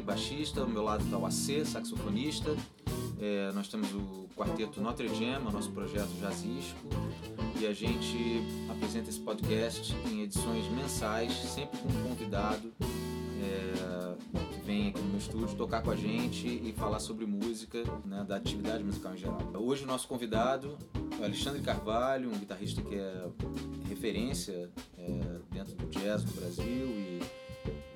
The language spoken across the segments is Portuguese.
Baixista, ao meu lado está o AC, saxofonista. É, nós temos o quarteto Notre Dame, nosso projeto jazzístico, e a gente apresenta esse podcast em edições mensais, sempre com um convidado é, que vem aqui no estúdio tocar com a gente e falar sobre música, né, da atividade musical em geral. Hoje o nosso convidado é o Alexandre Carvalho, um guitarrista que é referência é, dentro do jazz no Brasil e,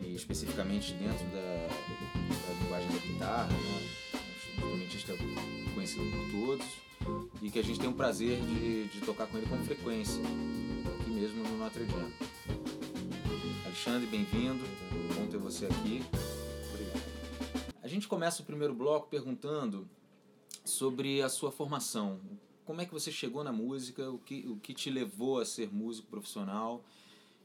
e especificamente dentro da, da linguagem da guitarra, né? um instrumentista conhecido por todos e que a gente tem o prazer de, de tocar com ele com frequência, aqui mesmo no Notre Dame. Alexandre, bem-vindo, bom ter você aqui. Obrigado. A gente começa o primeiro bloco perguntando sobre a sua formação. Como é que você chegou na música, o que, o que te levou a ser músico profissional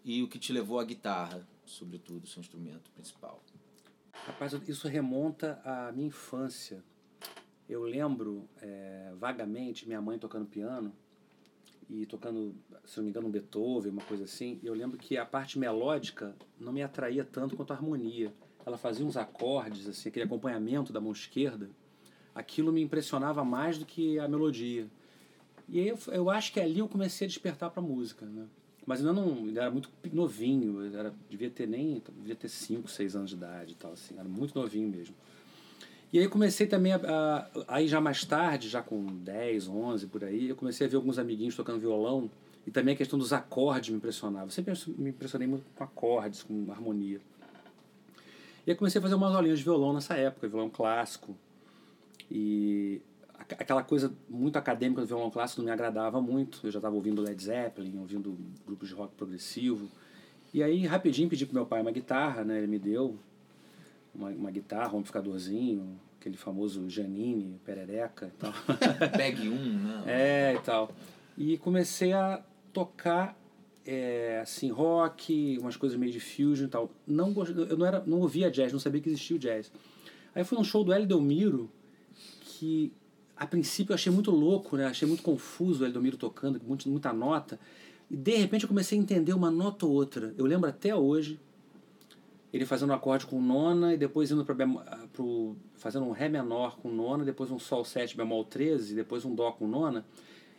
e o que te levou à guitarra, sobretudo, seu instrumento principal? Rapaz, isso remonta à minha infância. Eu lembro é, vagamente minha mãe tocando piano e tocando, se não me engano, um Beethoven, uma coisa assim. Eu lembro que a parte melódica não me atraía tanto quanto a harmonia. Ela fazia uns acordes, assim, aquele acompanhamento da mão esquerda. Aquilo me impressionava mais do que a melodia. E eu, eu acho que ali eu comecei a despertar para música, né? Mas ainda não, era muito novinho, era, devia ter nem, devia ter 5, 6 anos de idade e tal, assim, era muito novinho mesmo. E aí comecei também a, a, aí já mais tarde, já com 10, 11 por aí, eu comecei a ver alguns amiguinhos tocando violão e também a questão dos acordes me impressionava. Eu sempre me impressionei muito com acordes, com harmonia. E aí comecei a fazer umas aulinhas de violão nessa época, violão clássico. E aquela coisa muito acadêmica do violão clássico não me agradava muito. Eu já estava ouvindo Led Zeppelin, ouvindo grupos de rock progressivo. E aí rapidinho pedi pro meu pai uma guitarra, né? Ele me deu uma, uma guitarra, um amplificadorzinho, aquele famoso Janine, perereca e tal. Bag 1, né? É, e tal. E comecei a tocar é, assim, rock, umas coisas meio de fusion e tal. Não, eu não, era, não ouvia jazz, não sabia que existia o jazz. Aí fui num show do Hélio Delmiro, que a princípio eu achei muito louco, né? Achei muito confuso o Hélio Delmiro tocando, muita, muita nota. E de repente eu comecei a entender uma nota ou outra. Eu lembro até hoje ele fazendo um acorde com nona e depois indo para pro fazendo um ré menor com nona, depois um sol 7 bemol 13, depois um dó com nona.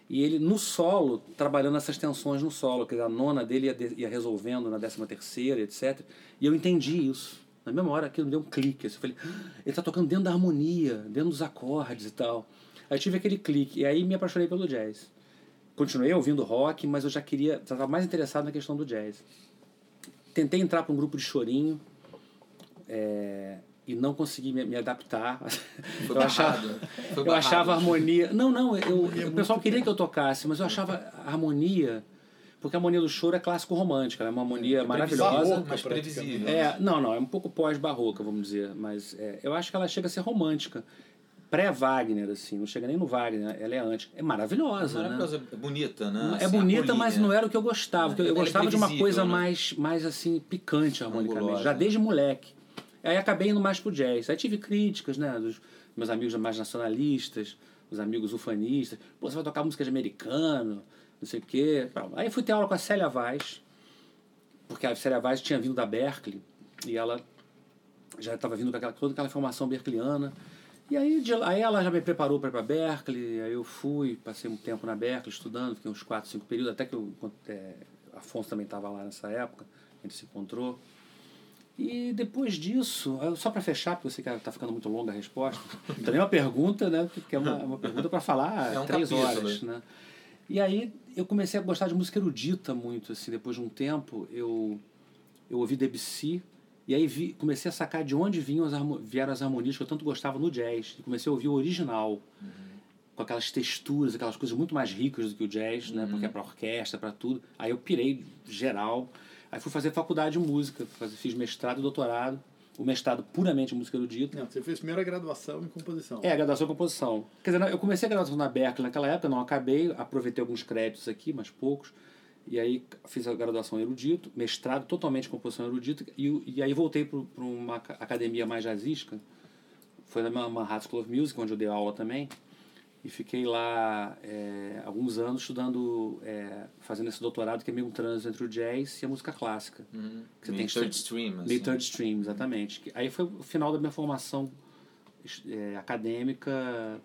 E ele no solo, trabalhando essas tensões no solo, que a nona dele ia, ia resolvendo na décima terceira, etc. E eu entendi isso. Na mesma hora aquilo me deu um clique. Assim, eu falei, ah, ele está tocando dentro da harmonia, dentro dos acordes e tal. Aí tive aquele clique, e aí me apaixonei pelo jazz. Continuei ouvindo rock, mas eu já queria, estava mais interessado na questão do jazz. Tentei entrar para um grupo de chorinho é, e não consegui me, me adaptar. Foi eu achava, Foi eu achava a harmonia. Não, não, eu, o pessoal queria que eu tocasse, mas eu achava a harmonia. Porque a harmonia do choro é clássico romântica, é uma harmonia é maravilhosa. Mas previsível. É, não, não, é um pouco pós-barroca, vamos dizer. Mas é, eu acho que ela chega a ser romântica pré-Wagner, assim, não chega nem no Wagner, ela é antes. É maravilhosa, é maravilhosa, né? é bonita, né? É assim, bonita, mas não era o que eu gostava. eu, eu é gostava de uma coisa né? mais, mais assim, picante harmonicamente, já desde moleque. Aí acabei indo mais pro jazz. Aí tive críticas, né, dos meus amigos mais nacionalistas, os amigos ufanistas. Pô, você vai tocar música de americano, não sei o quê. Aí fui ter aula com a Célia Vaz, porque a Célia Vaz tinha vindo da Berkeley e ela já estava vindo com aquela, toda aquela formação berkeliana. E aí, de, aí ela já me preparou para ir para Berkeley, aí eu fui, passei um tempo na Berkeley estudando, fiquei uns 4, 5 períodos, até que eu, é, Afonso também estava lá nessa época, a gente se encontrou. E depois disso, só para fechar, porque eu sei que está ficando muito longa a resposta, também é uma pergunta, né? Porque é uma, uma pergunta para falar É um três capítulo, horas, né? E aí eu comecei a gostar de música erudita muito, assim, depois de um tempo eu, eu ouvi Debussy, e aí vi, comecei a sacar de onde vinham as, vieram as harmonias que eu tanto gostava no jazz, e comecei a ouvir o original, com aquelas texturas, aquelas coisas muito mais ricas do que o jazz, né? Porque é para orquestra, para tudo. Aí eu pirei geral. Aí fui fazer faculdade de música, fiz mestrado e doutorado. O mestrado puramente em música erudita. Não, você fez primeiro a graduação em composição. É, a graduação em composição. Quer dizer, eu comecei a graduação na Berkeley naquela época, não acabei, aproveitei alguns créditos aqui, mas poucos. E aí fiz a graduação em erudito, mestrado totalmente em composição erudita, e, e aí voltei para uma aca- academia mais jazzística, foi na Manhattan School of Music, onde eu dei aula também. E fiquei lá é, alguns anos estudando, é, fazendo esse doutorado que é meio um trânsito entre o jazz e a música clássica. Uhum. Que Meio third stream, assim. Meio third stream, exatamente. Que- Aí foi o final da minha formação é, acadêmica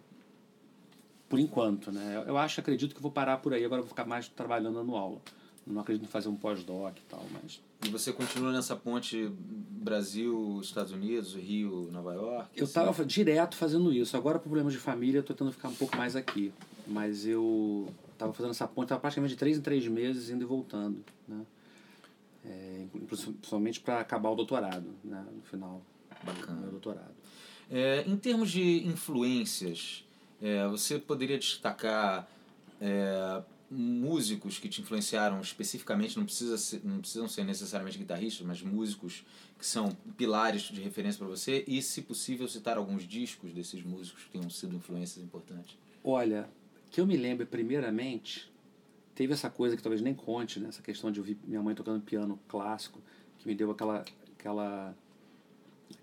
por enquanto, né? Eu- acho, acredito que vou parar por aí, agora vou ficar mais trabalhando dando aula. Não acredito em fazer um pós-doc e tal, mas... E você continua nessa ponte Brasil, Estados Unidos, Rio, Nova York? Eu assim? estava direto fazendo isso. Agora, por problemas de família, eu estou tentando ficar um pouco mais aqui. Mas eu estava fazendo essa ponte, estava praticamente de três em três meses indo e voltando. Né? É, principalmente para acabar o doutorado, né? no final do Bacana. meu doutorado. É, em termos de influências, é, você poderia destacar é, músicos que te influenciaram especificamente, não, precisa ser, não precisam ser necessariamente guitarristas, mas músicos que são pilares de referência para você e, se possível, citar alguns discos desses músicos que tenham sido influências importantes. Olha, que eu me lembro primeiramente, teve essa coisa que talvez nem conte, né? essa questão de ouvir minha mãe tocando piano clássico, que me deu aquela aquela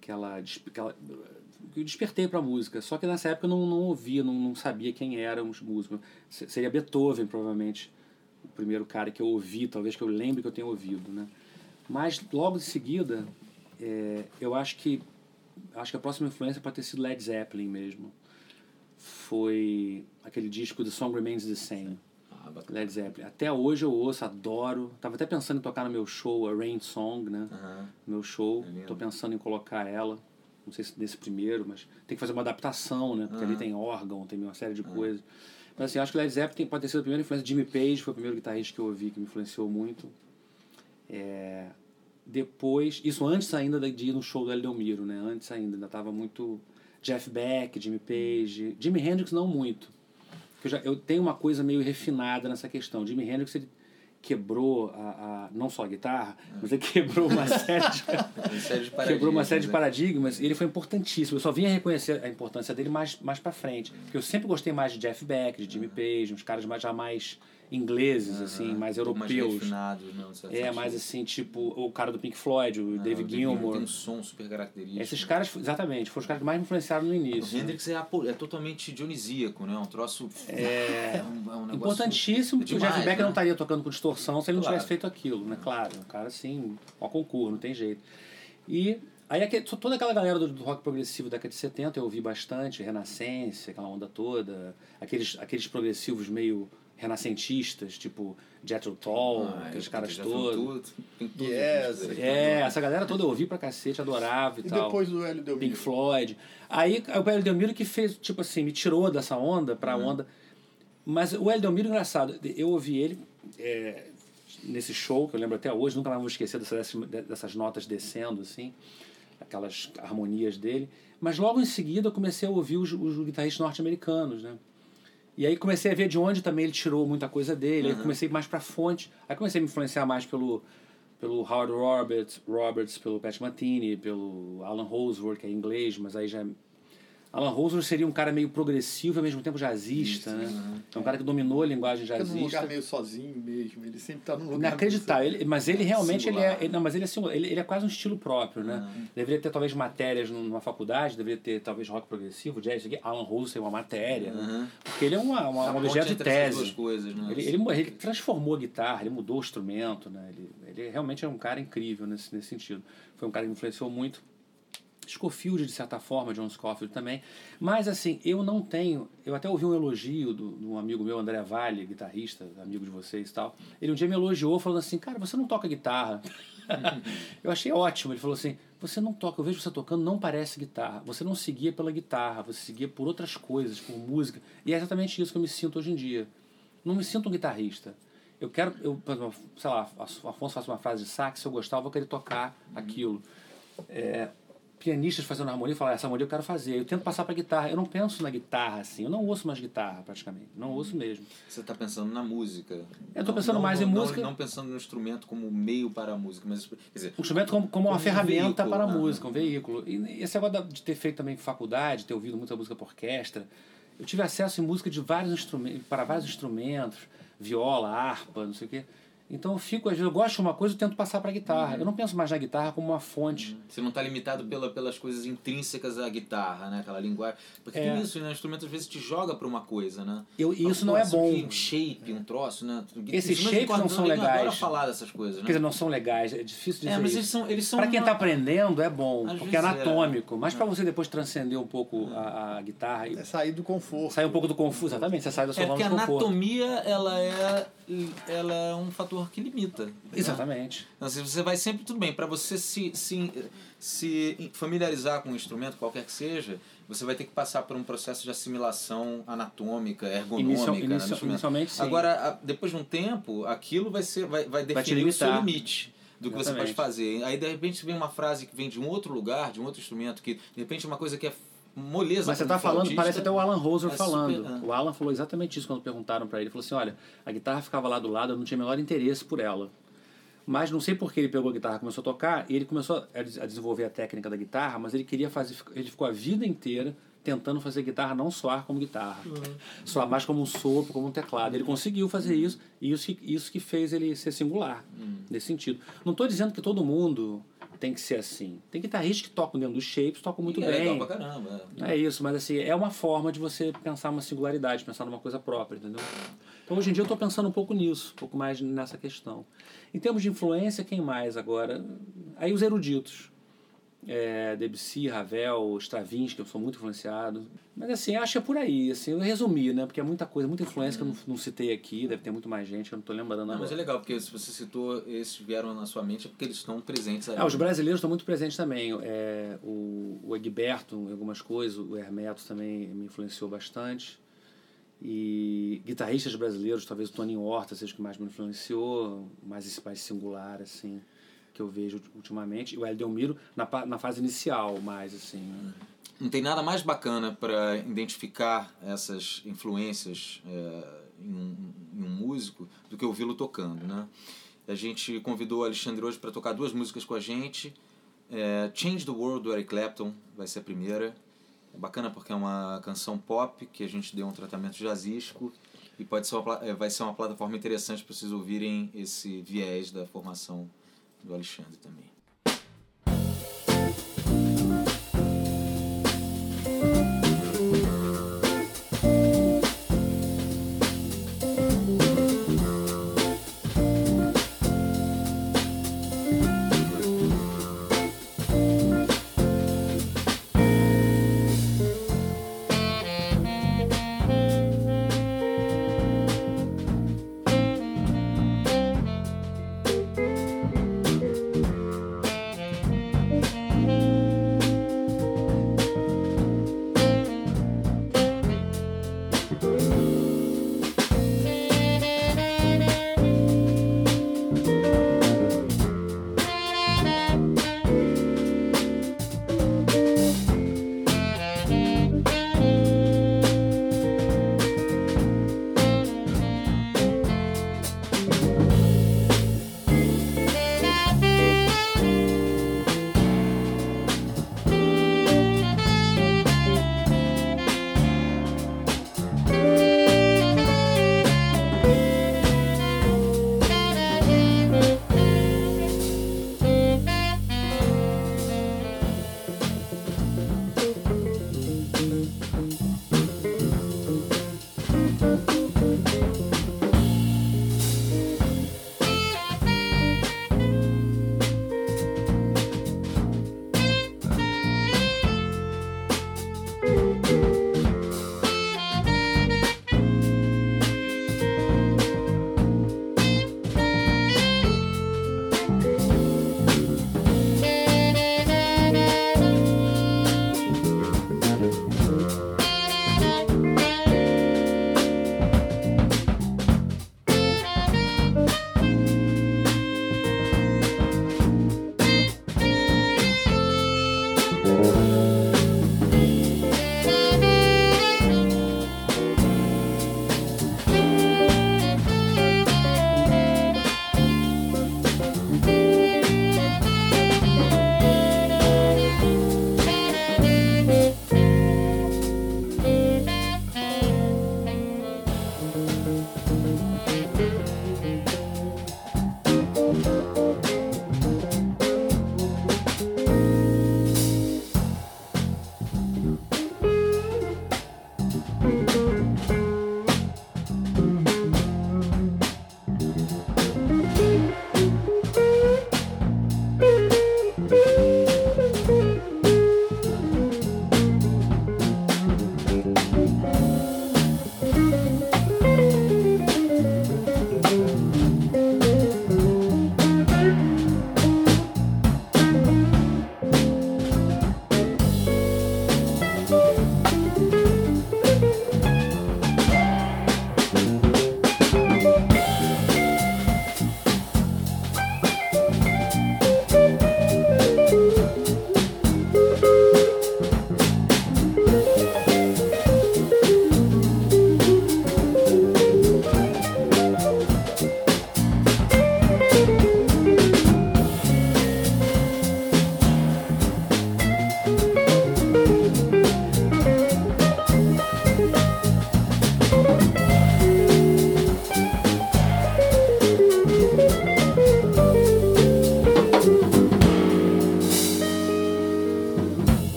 aquela, aquela que eu despertei para música. Só que nessa época eu não, não ouvia, não, não sabia quem eram os músicos. Se- Seria Beethoven, provavelmente, o primeiro cara que eu ouvi, talvez que eu lembre que eu tenha ouvido, né? Mas logo em seguida, é, eu acho que acho que a próxima influência pode ter sido Led Zeppelin mesmo. Foi aquele disco The Song Remains the Same. Ah. Led Zeppelin. Até hoje eu ouço, adoro. Tava até pensando em tocar no meu show, a Rain Song, né? Meu show. É. Tô pensando em colocar ela. Não sei se desse primeiro, mas tem que fazer uma adaptação, né? Porque ali Aham. tem órgão, tem uma série de coisas. Mas assim, acho que Led Zeppelin pode ter sido a primeira influência. Jimmy Page foi o primeiro guitarrista que eu ouvi, que me influenciou muito. É, Depois, isso antes ainda de ir no show do El Delmiro, né? Antes ainda, ainda tava muito Jeff Beck, Jimmy Page. Jimi Hendrix não muito. Eu, já, eu tenho uma coisa meio refinada nessa questão. Jimi Hendrix ele quebrou a, a- não só a guitarra, mas ele quebrou uma série de, série de quebrou uma série de paradigmas, né? paradigmas e ele foi importantíssimo. Eu só vim a reconhecer a importância dele mais, mais pra frente. Porque eu sempre gostei mais de Jeff Beck, de Jimmy Page, uns caras mais, já mais ingleses, assim, mais Um pouco europeus. Mais refinados, não, certo é, mais assim, tipo o cara do Pink Floyd, o Ah, David o Gilmour. Tem um som super característico. Esses né? caras, exatamente, foram os caras que mais me influenciaram no O início. Hendrix é, apo- é totalmente dionisíaco, né? Um troço. É, um, é um negócio Importantíssimo, porque o demais, Jeff Beck né? não estaria tocando com distorção se ele não Claro. tivesse feito aquilo, né? Claro, um cara assim, ao concurso, não tem jeito. E aí toda aquela galera do, do rock progressivo da década de 70 eu ouvi bastante, Renascença, aquela onda toda, aqueles, aqueles progressivos meio renascentistas, tipo Jethro Tull, Ah, aqueles é, caras todos. tudo- Yes, daí. É, essa galera toda eu ouvi pra cacete, adorava e, E tal. depois do Hélio Delmiro? Pink Floyd. Aí o Hélio Delmiro que fez, tipo assim, me tirou dessa onda pra onda. Mas o Hélio Delmiro, engraçado, eu ouvi ele é, nesse show, que eu lembro até hoje, nunca mais vou esquecer dessas, dessas notas descendo, assim, aquelas harmonias dele. Mas logo em seguida eu comecei a ouvir os, os guitarristas norte-americanos, né? E aí comecei a ver de onde também ele tirou muita coisa dele. Aí Uhum. comecei mais pra fonte. Aí comecei a me influenciar mais pelo, pelo Howard Roberts, Roberts, pelo Pat Metheny, pelo Alan Holdsworth, que é inglês, mas aí já... Alan Holdsworth seria um cara meio progressivo e ao mesmo tempo jazzista, né? uhum. É um cara que dominou a linguagem Fica num jazzista. lugar meio sozinho mesmo. Ele sempre tá num lugar. Inacreditável. Ele, mas ele realmente ele é, ele- não, mas ele é, singular. ele, ele é quase um estilo próprio, né? Deveria ter talvez matérias numa faculdade, deveria ter talvez rock progressivo, jazz, isso aqui. Alan Rose tem uma matéria, né? Porque ele é uma, uma, um objeto de tese. coisas, né? Ele, ele, ele transformou a guitarra, ele mudou o instrumento, né? Ele, ele realmente é um cara incrível nesse, nesse sentido. Foi um cara que me influenciou muito. Scofield, de certa forma, John Scofield também. Mas, assim, eu não tenho... Eu até ouvi um elogio de um amigo meu, André Vale, guitarrista, amigo de vocês e tal. Ele um dia me elogiou, falando assim, cara, você não toca guitarra. eu achei ótimo. Ele falou assim, você não toca, eu vejo você tocando, não parece guitarra. Você não seguia pela guitarra, você seguia por outras coisas, por música. E é exatamente isso que eu me sinto hoje em dia. Não me sinto um guitarrista. Eu quero, eu, sei lá, Afonso faz uma frase de sax, se eu gostar, eu vou querer tocar aquilo. É, pianistas fazendo harmonia, falar essa harmonia eu quero fazer. Eu tento passar para guitarra. Eu não penso na guitarra assim. Eu não ouço mais guitarra praticamente. Não ouço mesmo. Você está pensando na música. Eu Não- pensando não- mais em não- música. Não pensando no instrumento como meio para a música, mas quer dizer, O instrumento como, como uma Como um ferramenta veículo, para a música, um veículo. E esse negócio de ter feito também faculdade, ter ouvido muita música por orquestra, eu tive acesso em música de vários instrumentos, para vários instrumentos, viola, harpa, não sei o quê. Então eu fico, às vezes eu gosto de uma coisa, eu tento passar para a guitarra. Uhum. Eu não penso mais na guitarra como uma fonte. Você não está limitado pela, pelas coisas intrínsecas à guitarra, né? Aquela linguagem. Porque É. tem isso, né? O instrumento às vezes te joga para uma coisa, né? Eu, e isso não é isso bom. aqui, Um shape, um troço, né? Esses shapes não são adora legais. falar dessas coisas, né? Quer dizer, não são legais, é difícil dizer é, mas isso. eles são, eles são Para quem uma- está aprendendo é bom, Às porque é é. anatômico. Mas para você depois transcender um pouco a, a guitarra e É sair do conforto. sair um pouco do confuso, exatamente, você sai da sua É zona porque a conforto. anatomia ela é, ela é um fator que limita. né? Exatamente. Então, assim, você vai sempre tudo bem. Para você se, se, se familiarizar com um instrumento, qualquer que seja, você vai ter que passar por um processo de assimilação anatômica, ergonômica. Inicial- né, inicialmente, sim. Agora, depois de um tempo, aquilo vai, ser, vai, vai Vai definir o seu limite do que você Exatamente. pode fazer. Aí, de repente, vem uma frase que vem de um outro lugar, de um outro instrumento, que de repente é uma coisa que é moleza. Mas você está falando, parece até o Alan Roser é falando. super-. O Alan falou exatamente isso quando perguntaram para ele. Ele falou assim: olha, a guitarra ficava lá do lado, eu não tinha o menor interesse por ela. Mas não sei por que ele pegou a guitarra e começou a tocar, e ele começou a des- a desenvolver a técnica da guitarra, mas ele queria fazer. Ele ficou a vida inteira tentando fazer guitarra não soar como guitarra. Soar mais como um sopro, como um teclado. Ele conseguiu fazer isso, e isso que, isso que fez ele ser singular, nesse sentido. Não estou dizendo que todo mundo tem que ser assim. Tem guitarristas que tocam dentro dos shapes, tocam muito E é bem. legal pra caramba. é. É isso, mas assim, é uma forma de você pensar uma singularidade, pensar numa coisa própria, entendeu? Então hoje em dia eu estou pensando um pouco nisso, um pouco mais nessa questão. Em termos de influência, quem mais agora? Aí os eruditos. É, Debussy, Ravel, Stravinsky, eu sou muito influenciado. Mas assim, acho que é por aí, assim, eu resumi, né? Porque é muita coisa, muita influência que eu não, não citei aqui, deve ter muito mais gente eu não estou lembrando Não, mas é legal, porque se você citou, esses vieram na sua mente, é porque eles estão presentes ali. Ah, os brasileiros estão muito presentes também. É, o, o Egberto, em algumas coisas, o Hermeto também me influenciou bastante. E guitarristas brasileiros, talvez o Toninho Horta seja o que mais me influenciou, mais esse mais singular, assim, que eu vejo ultimamente. O Eldelmiro na, na fase inicial, mais assim. né? Não tem nada mais bacana para identificar essas influências é, em, um, em um músico do que ouvi-lo tocando, né? A gente convidou o Alexandre hoje para tocar duas músicas com a gente. É, Change the World do Eric Clapton vai ser a primeira. É bacana porque é uma canção pop que a gente deu um tratamento jazzístico e pode ser uma, é, vai ser uma plataforma interessante para vocês ouvirem esse viés da formação do Alexandre também.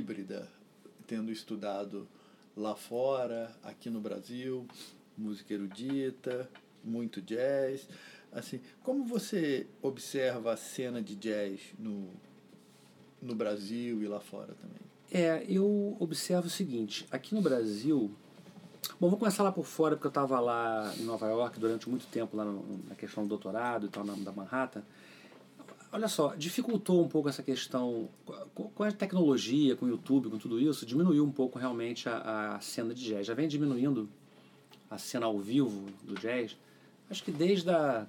Híbrida, tendo estudado lá fora, aqui no Brasil, música erudita, muito jazz, assim, como você observa a cena de jazz no, no Brasil e lá fora também? É, eu observo o seguinte, aqui no Brasil, bom, vou começar lá por fora, porque eu estava lá em Nova York durante muito tempo, lá no, na questão do doutorado e tal, na, da Manhattan, olha só, dificultou um pouco essa questão, com a tecnologia, com o YouTube, com tudo isso, diminuiu um pouco realmente a, a cena de jazz, já vem diminuindo a cena ao vivo do jazz, acho que desde a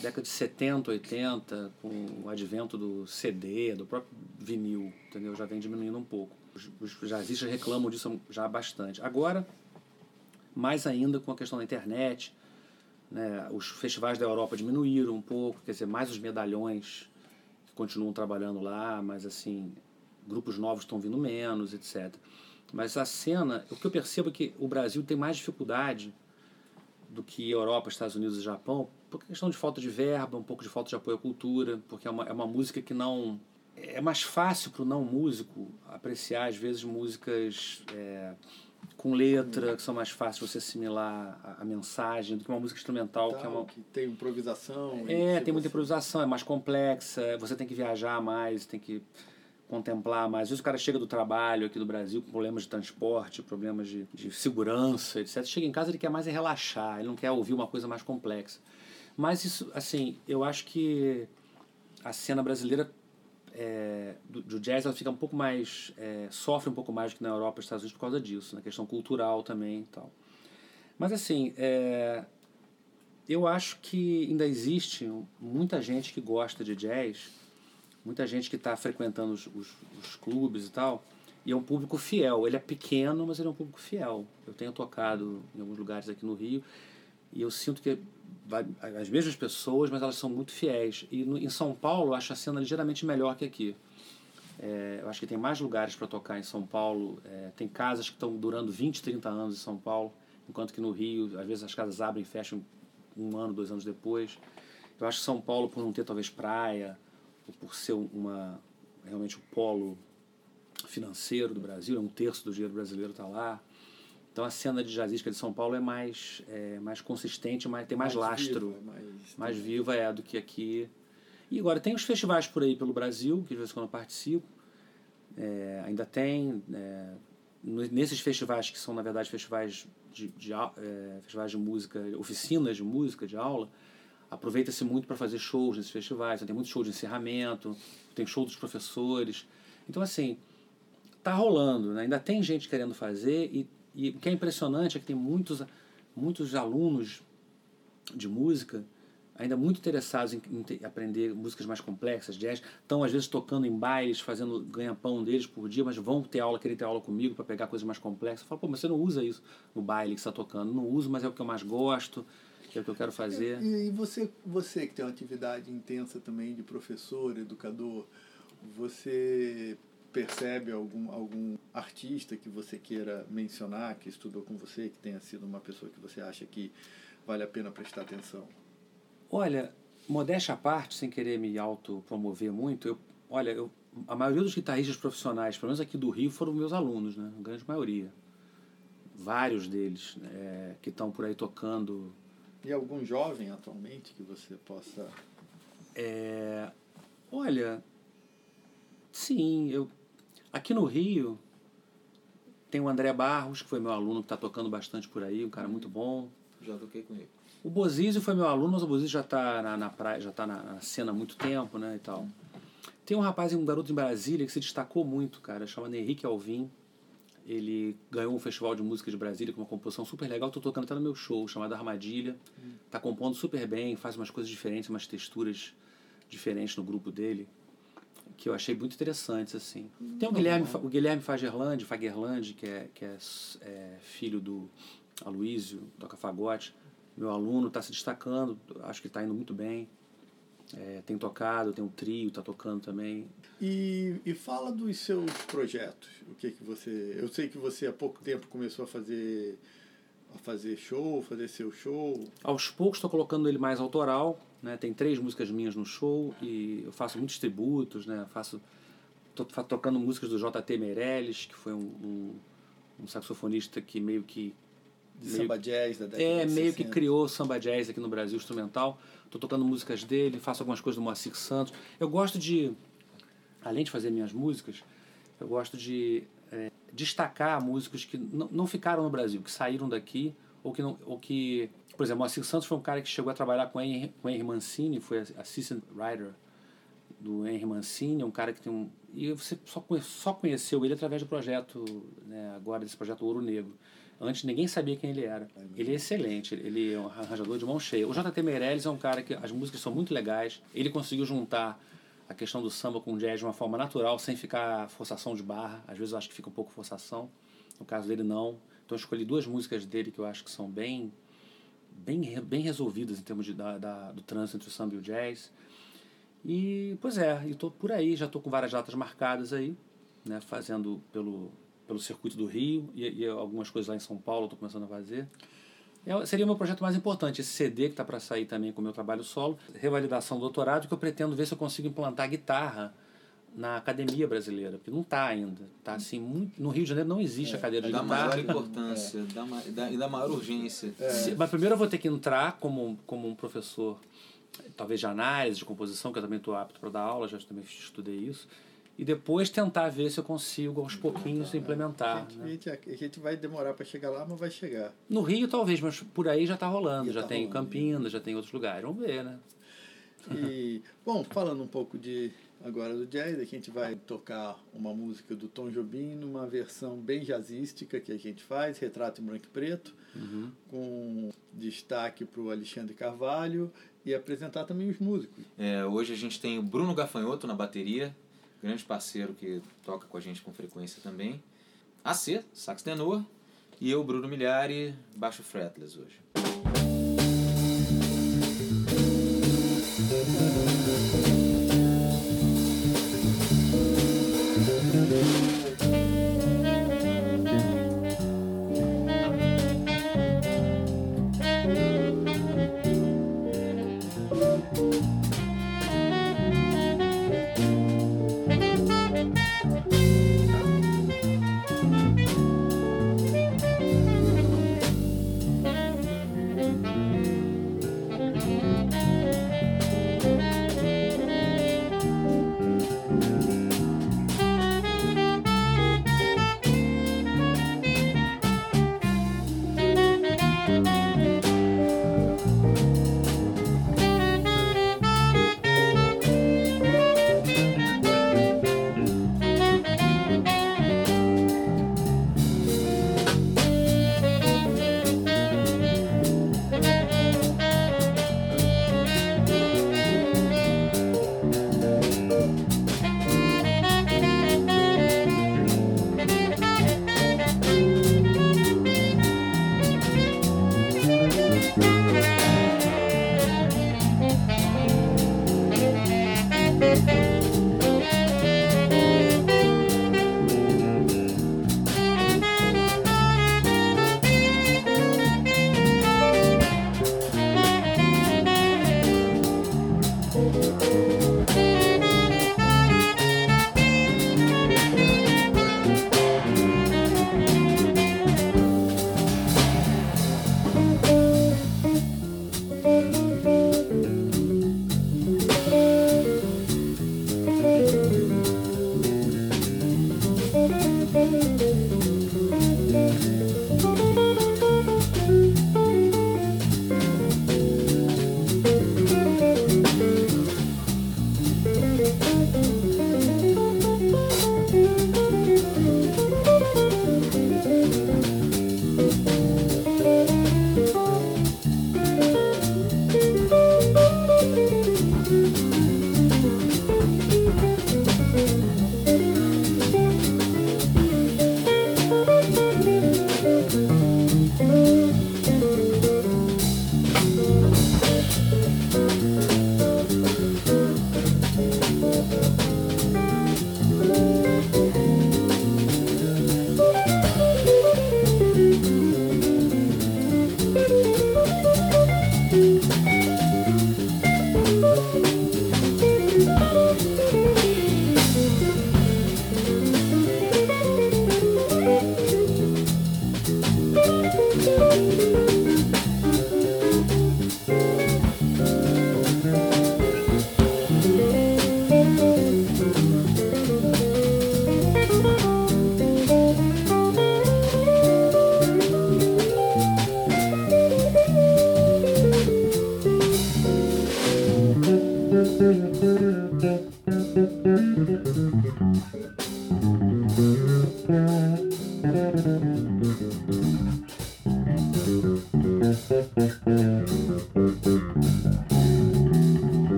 década de 70, 80, com o advento do CD, do próprio vinil, entendeu? Já vem diminuindo um pouco. Os, jazzistas reclamam disso já bastante. Agora, mais ainda com a questão da internet, né? os festivais da Europa diminuíram um pouco, quer dizer, mais os medalhões que continuam trabalhando lá, mas assim, grupos novos estão vindo menos, etc. Mas a cena, o que eu percebo é que o Brasil tem mais dificuldade do que Europa, Estados Unidos e Japão, por questão de falta de verba, um pouco de falta de apoio à cultura, porque é uma, é uma música que não. É mais fácil para o não músico apreciar, às vezes, músicas é, com letra, que são mais fáceis você assimilar a, a, mensagem, do que uma música instrumental, Tal, que é uma. Que tem improvisação. É, tem muita improvisação, é mais complexa, você tem que viajar mais, tem que contemplar mais. Às vezes o cara chega do trabalho aqui do Brasil com problemas de transporte, problemas de, de segurança, etc. Chega em casa ele quer mais é relaxar, ele não quer ouvir uma coisa mais complexa. Mas isso, assim, eu acho que a cena brasileira é, do, do, jazz ela fica um pouco mais é, sofre um pouco mais do que na Europa e Estados Unidos por causa disso, na questão cultural também tal. Mas assim, é, eu acho que ainda existe muita gente que gosta de jazz muita gente que está frequentando os, os, os, clubes e tal, e é um público fiel. Ele é pequeno, mas ele é um público fiel. Eu tenho tocado em alguns lugares aqui no Rio e eu sinto que as mesmas pessoas, mas elas são muito fiéis. E no, em São Paulo eu acho a cena ligeiramente melhor que aqui. É, eu acho que tem mais lugares para tocar em São Paulo. É, tem casas que estão durando 20, 30 anos em São Paulo, enquanto que no Rio, às vezes as casas abrem e fecham um ano, dois anos depois. Eu acho que São Paulo, por não ter talvez praia, por ser uma realmente o polo financeiro do Brasil, é um terço do dinheiro brasileiro está lá. Então a cena de jazzística de São Paulo é mais, é, mais consistente, mais, tem mais, mais lastro, viva, mais... mais viva é do que aqui. E agora tem os festivais por aí pelo Brasil, que de vez em quando eu participo. É, ainda tem. É, nesses festivais que são, na verdade, festivais de, de é, festivais de música, oficinas de música, de aula, aproveita-se muito para fazer shows nesses festivais. Então, tem muito show de encerramento, tem show dos professores. Então, assim, tá rolando, né? ainda tem gente querendo fazer e, e o que é impressionante é que tem muitos, muitos alunos de música ainda muito interessados em, em aprender músicas mais complexas, jazz, estão às vezes tocando em bailes, fazendo ganha-pão deles por dia, mas vão ter aula, querer ter aula comigo para pegar coisas mais complexas. Eu falo, pô, mas você não usa isso no baile que está tocando. Não uso, mas é o que eu mais gosto é o que eu quero fazer. E, e você, você que tem uma atividade intensa também de professor, educador, você percebe algum, algum artista que você queira mencionar, que estudou com você, que tenha sido uma pessoa que você acha que vale a pena prestar atenção? Olha, modéstia à parte, sem querer me autopromover muito, eu, olha, eu, a maioria dos guitarristas profissionais, pelo menos aqui do Rio, foram meus alunos, né? A grande maioria. Vários deles é, que estão por aí tocando e algum jovem atualmente que você possa. É, olha, sim, eu aqui no Rio tem o André Barros, que foi meu aluno, que está tocando bastante por aí, um cara muito bom. Já toquei com ele. O Bozizio foi meu aluno, mas o Bozizio já está na, na praia, já está na, na, cena há muito tempo, né, e tal. Tem um rapaz, um garoto em Brasília que se destacou muito, cara, chama Henrique Alvim. Ele ganhou um festival de música de Brasília com uma composição super legal. Estou tocando até no meu show, chamado Armadilha. Está compondo super bem, faz umas coisas diferentes, umas texturas diferentes no grupo dele, que eu achei muito interessantes, assim. Tem o Guilherme, o Guilherme Fagerland, Fagerland, que é, que é, é filho do Aloísio, toca fagote. Meu aluno está se destacando, acho que está indo muito bem. É, tem tocado, tem um trio, está tocando também. E, e fala dos seus projetos. O que que você. Eu sei que você há pouco tempo começou a fazer a fazer show, fazer seu show. Aos poucos estou colocando ele mais autoral, né? Tem três músicas minhas no show e eu faço muitos tributos, né? faço Tô tocando músicas do J.T. Meirelles, que foi um, um, um saxofonista que meio que De meio- samba jazz da década é, meio que 60. criou samba jazz aqui no Brasil, instrumental. Tô tocando músicas dele, faço algumas coisas do Moacir Santos. Eu gosto de, além de fazer minhas músicas, eu gosto de é, destacar músicos que não ficaram no Brasil, que saíram daqui, ou que, não, ou que... Por exemplo, Moacir Santos foi um cara que chegou a trabalhar com o Henry, com o Henry Mancini, foi assistant writer do Henry Mancini, um cara que tem um... E você só, só conheceu ele através do projeto, né, agora desse projeto Ouro Negro. Antes ninguém sabia quem ele era. Ele é excelente, ele é um arranjador de mão cheia. O J.T. Meirelles é um cara que as músicas são muito legais. Ele conseguiu juntar a questão do samba com o jazz de uma forma natural, sem ficar forçação de barra. Às vezes eu acho que fica um pouco forçação. No caso dele, não. Então eu escolhi duas músicas dele que eu acho que são bem bem, bem resolvidas em termos de, da, da- do trânsito entre o samba e o jazz. E, pois é, e tô por aí, já tô com várias datas marcadas aí, né, fazendo pelo, pelo circuito do Rio e, e algumas coisas lá em São Paulo, tô começando a fazer. É, seria o meu projeto mais importante, esse CD que está para sair também com o meu trabalho solo, revalidação do doutorado, que eu pretendo ver se eu consigo implantar guitarra na academia brasileira, porque não está ainda. Tá assim, muito, no Rio de Janeiro não existe a cadeira de Da maior importância da- e da maior urgência. Se- Mas primeiro eu vou ter que entrar como, como um professor, talvez de análise, de composição, que eu também estou apto para dar aula, já também estudei isso. E depois tentar ver se eu consigo, aos pouquinhos, A implementar. né? a, gente, a gente vai demorar para chegar lá, mas vai chegar. No Rio, talvez, mas por aí já está rolando. Já Já, tá tem rolando, Campinas, já tem outros lugares. Vamos ver, né? E, bom, falando um pouco de agora do jazz, a gente vai tocar uma música do Tom Jobim numa versão bem jazzística que a gente faz, retrato em branco e preto, com destaque para o Alexandre Carvalho e apresentar também os músicos. É, hoje a gente tem o Bruno Gafanhoto na bateria, grande parceiro que toca com a gente com frequência também. AC, sax tenor. E eu, Bruno Milhari, baixo fretless hoje.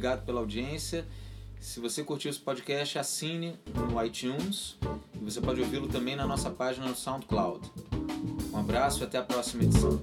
Obrigado pela audiência. Se você curtiu esse podcast, assine no iTunes e você pode ouvi-lo também na nossa página no SoundCloud. Um abraço e até a próxima edição.